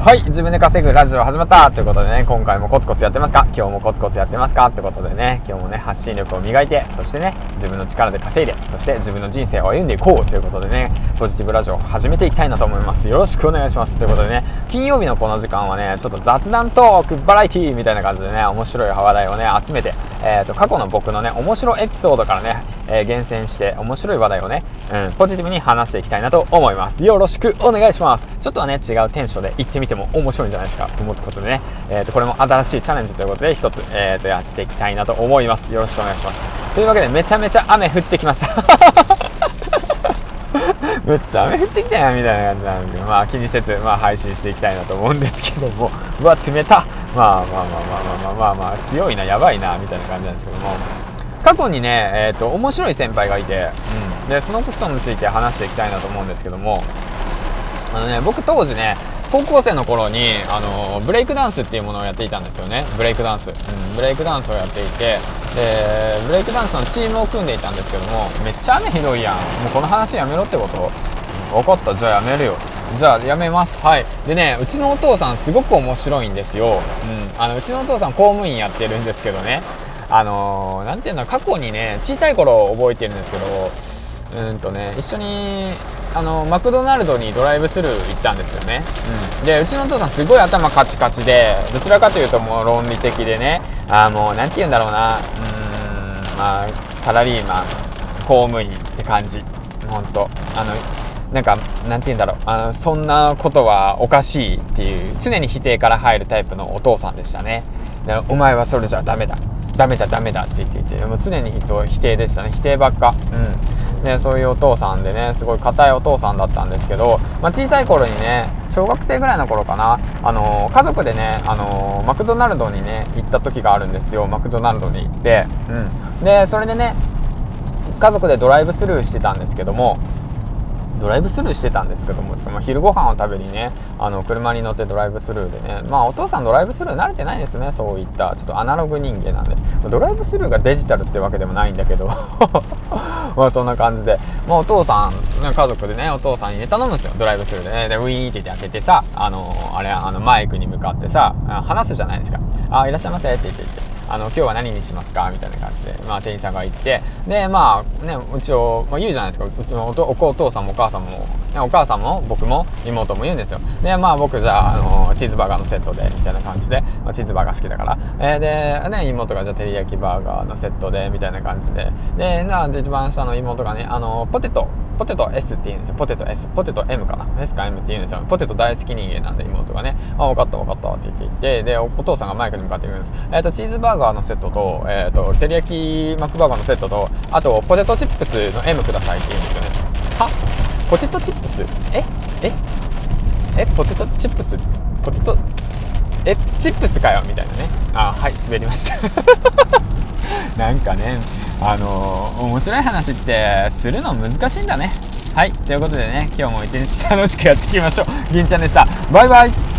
はい自分で稼ぐラジオ始まったということでね今回もコツコツやってますか？今日もコツコツやってますか？ってことでね今日もね発信力を磨いてそしてね自分の力で稼いでそして自分の人生を歩んでいこうということでねポジティブラジオを始めていきたいなと思います。よろしくお願いします。ということでね金曜日のこの時間はねちょっと雑談トークバラエティーみたいな感じでね面白い話題をね集めて、えーと、過去の僕のね面白いエピソードからね、えー、厳選して面白い話題をね、うん、ポジティブに話していきたいなと思います。よろしくお願いします。ちょっとはね違うテンションで行ってみても面白いんじゃないですかと思うことでね、えー、とこれも新しいチャレンジということで一つ、えー、とやっていきたいなと思います。よろしくお願いします。というわけでめちゃめちゃ雨降ってきました。めっちゃ雨降ってきたやんみたいな感じなんでまあ気にせず、まあ、配信していきたいなと思うんですけども。うわ冷たまあまあまあまあまあまあまあ、まあ、強いなやばいなみたいな感じなんですけども。過去にね、えーと、面白い先輩がいて、うん、でそのことについて話していきたいなと思うんですけども。あのね僕当時ね高校生の頃にあのブレイクダンスっていうものをやっていたんですよね。ブレイクダンス、うん、ブレイクダンスをやっていてでブレイクダンスのチームを組んでいたんですけどもめっちゃ雨ひどいやん。もうこの話やめろってこと。分かった。じゃあやめるよ。じゃあやめます。はい。でねうちのお父さんすごく面白いんですよ、うん、あのうちのお父さん公務員やってるんですけどね。あの何、ー、ていうの過去にね小さい頃覚えてるんですけどうんとね一緒にあのマクドナルドにドライブスルー行ったんですよね、うん、でうちのお父さんすごい頭カチカチでどちらかというともう論理的でねあもう何て言うんだろうなうんまあサラリーマン公務員って感じ。本当あのなんかなんて言うんだろう。あのそんなことはおかしいっていう常に否定から入るタイプのお父さんでしたね。お前はそれじゃダメだ。ダメだダメだって言っていてもう常に人否定でしたね。否定ばっか。うんねそういうお父さんでねすごい硬いお父さんだったんですけど、まあ、小さい頃にね小学生ぐらいの頃かなあのー、家族でねあのー、マクドナルドにね行った時があるんですよ。マクドナルドに行って。うん。でそれでね家族でドライブスルーしてたんですけどもドライブスルーしてたんですけども、まあ、昼ご飯を食べにねあの車に乗ってドライブスルーでねまあお父さんドライブスルー慣れてないですねそういった。ちょっとアナログ人間なんで。ドライブスルーがデジタルってわけでもないんだけど。まあそんな感じで、まあ、お父さん家族でねお父さんに頼むんですよ。ドライブスルーでね。でウィーン言って開けてさあのあれあのマイクに向かってさ話すじゃないですか「あいらっしゃいませ」って言って言って。あの今日は何にしますか？みたいな感じで、まあ、店員さんが言ってでまあね一応、まあ、言うじゃないですかうちのお父さんもお母さんも、ね、お母さんも僕も妹も言うんですよでまあ僕じゃあ、あのチーズバーガーのセットでみたいな感じで、まあ、チーズバーガー好きだから、えー、で、ね、妹がじゃあ照り焼きバーガーのセットでみたいな感じででな一番下の妹がねあのポテトポテト S って言うんですよ。ポテト S。ポテト M かな ?S か M って言うんですよ。ポテト大好き人間なんで妹がね、あ、分かった分かったって言って、で、お父さんがマイクに向かって言うんです。えっ、ー、と、チーズバーガーのセットと、えっ、ー、と、照り焼きマックバーガーのセットと、あと、ポテトチップスの M くださいって言うんですよね。は？ポテトチップス？え？え？え？ポテトチップス？ポテト？え？チップスかよ？みたいなね。あはい滑りました。なんかねあのー、面白い話ってするの難しいんだね。はいということでね今日も一日楽しくやっていきましょう。銀ちゃんでした。バイバイ。